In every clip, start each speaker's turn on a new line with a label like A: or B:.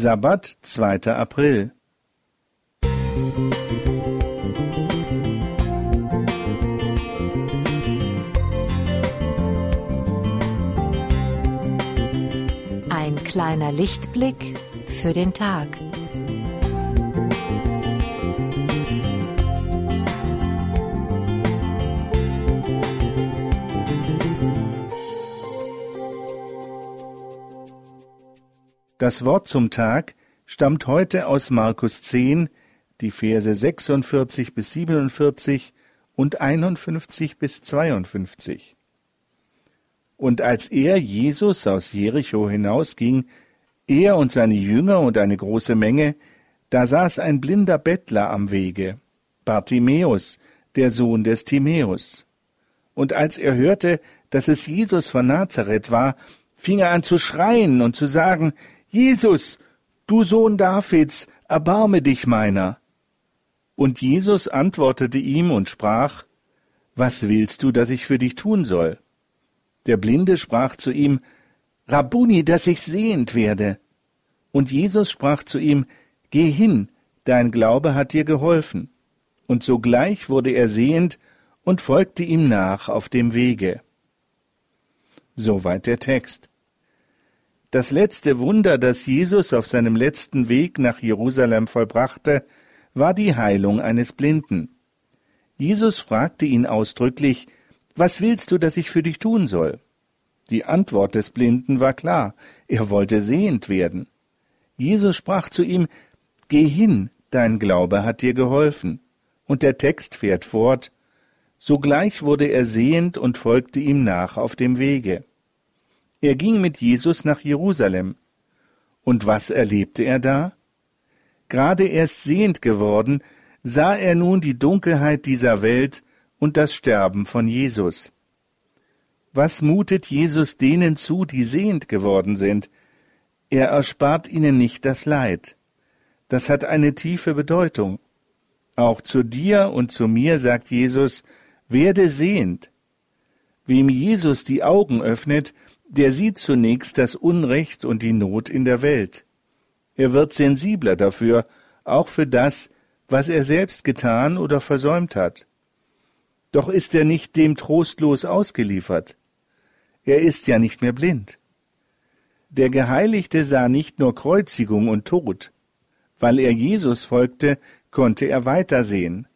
A: Sabbat, 2. April.
B: Ein kleiner Lichtblick für den Tag.
A: Das Wort zum Tag stammt heute aus Markus 10, die Verse 46 bis 47 und 51 bis 52. Und als er, Jesus, aus Jericho hinausging, er und seine Jünger und eine große Menge, da saß ein blinder Bettler am Wege, Bartimäus, der Sohn des Timäus. Und als er hörte, dass es Jesus von Nazareth war, fing er an zu schreien und zu sagen, Jesus, du Sohn Davids, erbarme dich meiner. Und Jesus antwortete ihm und sprach, Was willst du, dass ich für dich tun soll? Der Blinde sprach zu ihm, Rabbuni, dass ich sehend werde. Und Jesus sprach zu ihm, Geh hin, dein Glaube hat dir geholfen. Und sogleich wurde er sehend und folgte ihm nach auf dem Wege. Soweit der Text. Das letzte Wunder, das Jesus auf seinem letzten Weg nach Jerusalem vollbrachte, war die Heilung eines Blinden. Jesus fragte ihn ausdrücklich, Was willst du, dass ich für dich tun soll? Die Antwort des Blinden war klar, er wollte sehend werden. Jesus sprach zu ihm, Geh hin, dein Glaube hat dir geholfen. Und der Text fährt fort, Sogleich wurde er sehend und folgte ihm nach auf dem Wege. Er ging mit Jesus nach Jerusalem. Und was erlebte er da? Gerade erst sehend geworden, sah er nun die Dunkelheit dieser Welt und das Sterben von Jesus. Was mutet Jesus denen zu, die sehend geworden sind? Er erspart ihnen nicht das Leid. Das hat eine tiefe Bedeutung. Auch zu dir und zu mir sagt Jesus, werde sehend. Wem Jesus die Augen öffnet, der sieht zunächst das Unrecht und die Not in der Welt. Er wird sensibler dafür, auch für das, was er selbst getan oder versäumt hat. Doch ist er nicht dem trostlos ausgeliefert. Er ist ja nicht mehr blind. Der Geheiligte sah nicht nur Kreuzigung und Tod. Weil er Jesus folgte, konnte er weitersehen.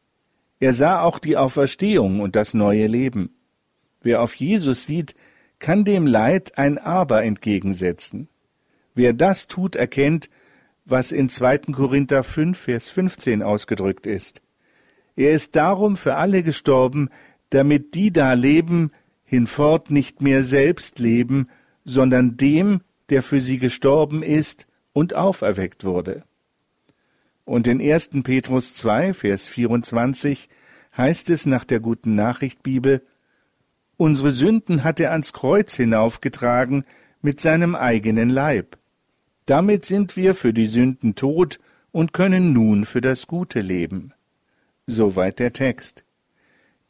A: Er sah auch die Auferstehung und das neue Leben. Wer auf Jesus sieht, kann dem Leid ein Aber entgegensetzen. Wer das tut, erkennt, was in 2. Korinther 5, Vers 15 ausgedrückt ist. Er ist darum für alle gestorben, damit die da leben, hinfort nicht mehr selbst leben, sondern dem, der für sie gestorben ist und auferweckt wurde. Und in 1. Petrus 2, Vers 24 heißt es nach der guten Nachricht Bibel, Unsere Sünden hat er ans Kreuz hinaufgetragen mit seinem eigenen Leib. Damit sind wir für die Sünden tot und können nun für das Gute leben. Soweit der Text.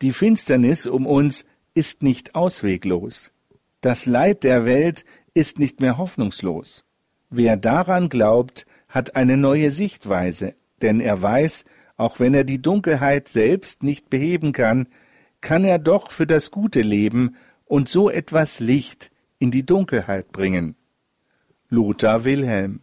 A: Die Finsternis um uns ist nicht ausweglos. Das Leid der Welt ist nicht mehr hoffnungslos. Wer daran glaubt, hat eine neue Sichtweise, denn er weiß, auch wenn er die Dunkelheit selbst nicht beheben kann, kann er doch für das Gute leben und so etwas Licht in die Dunkelheit bringen. Lothar Wilhelm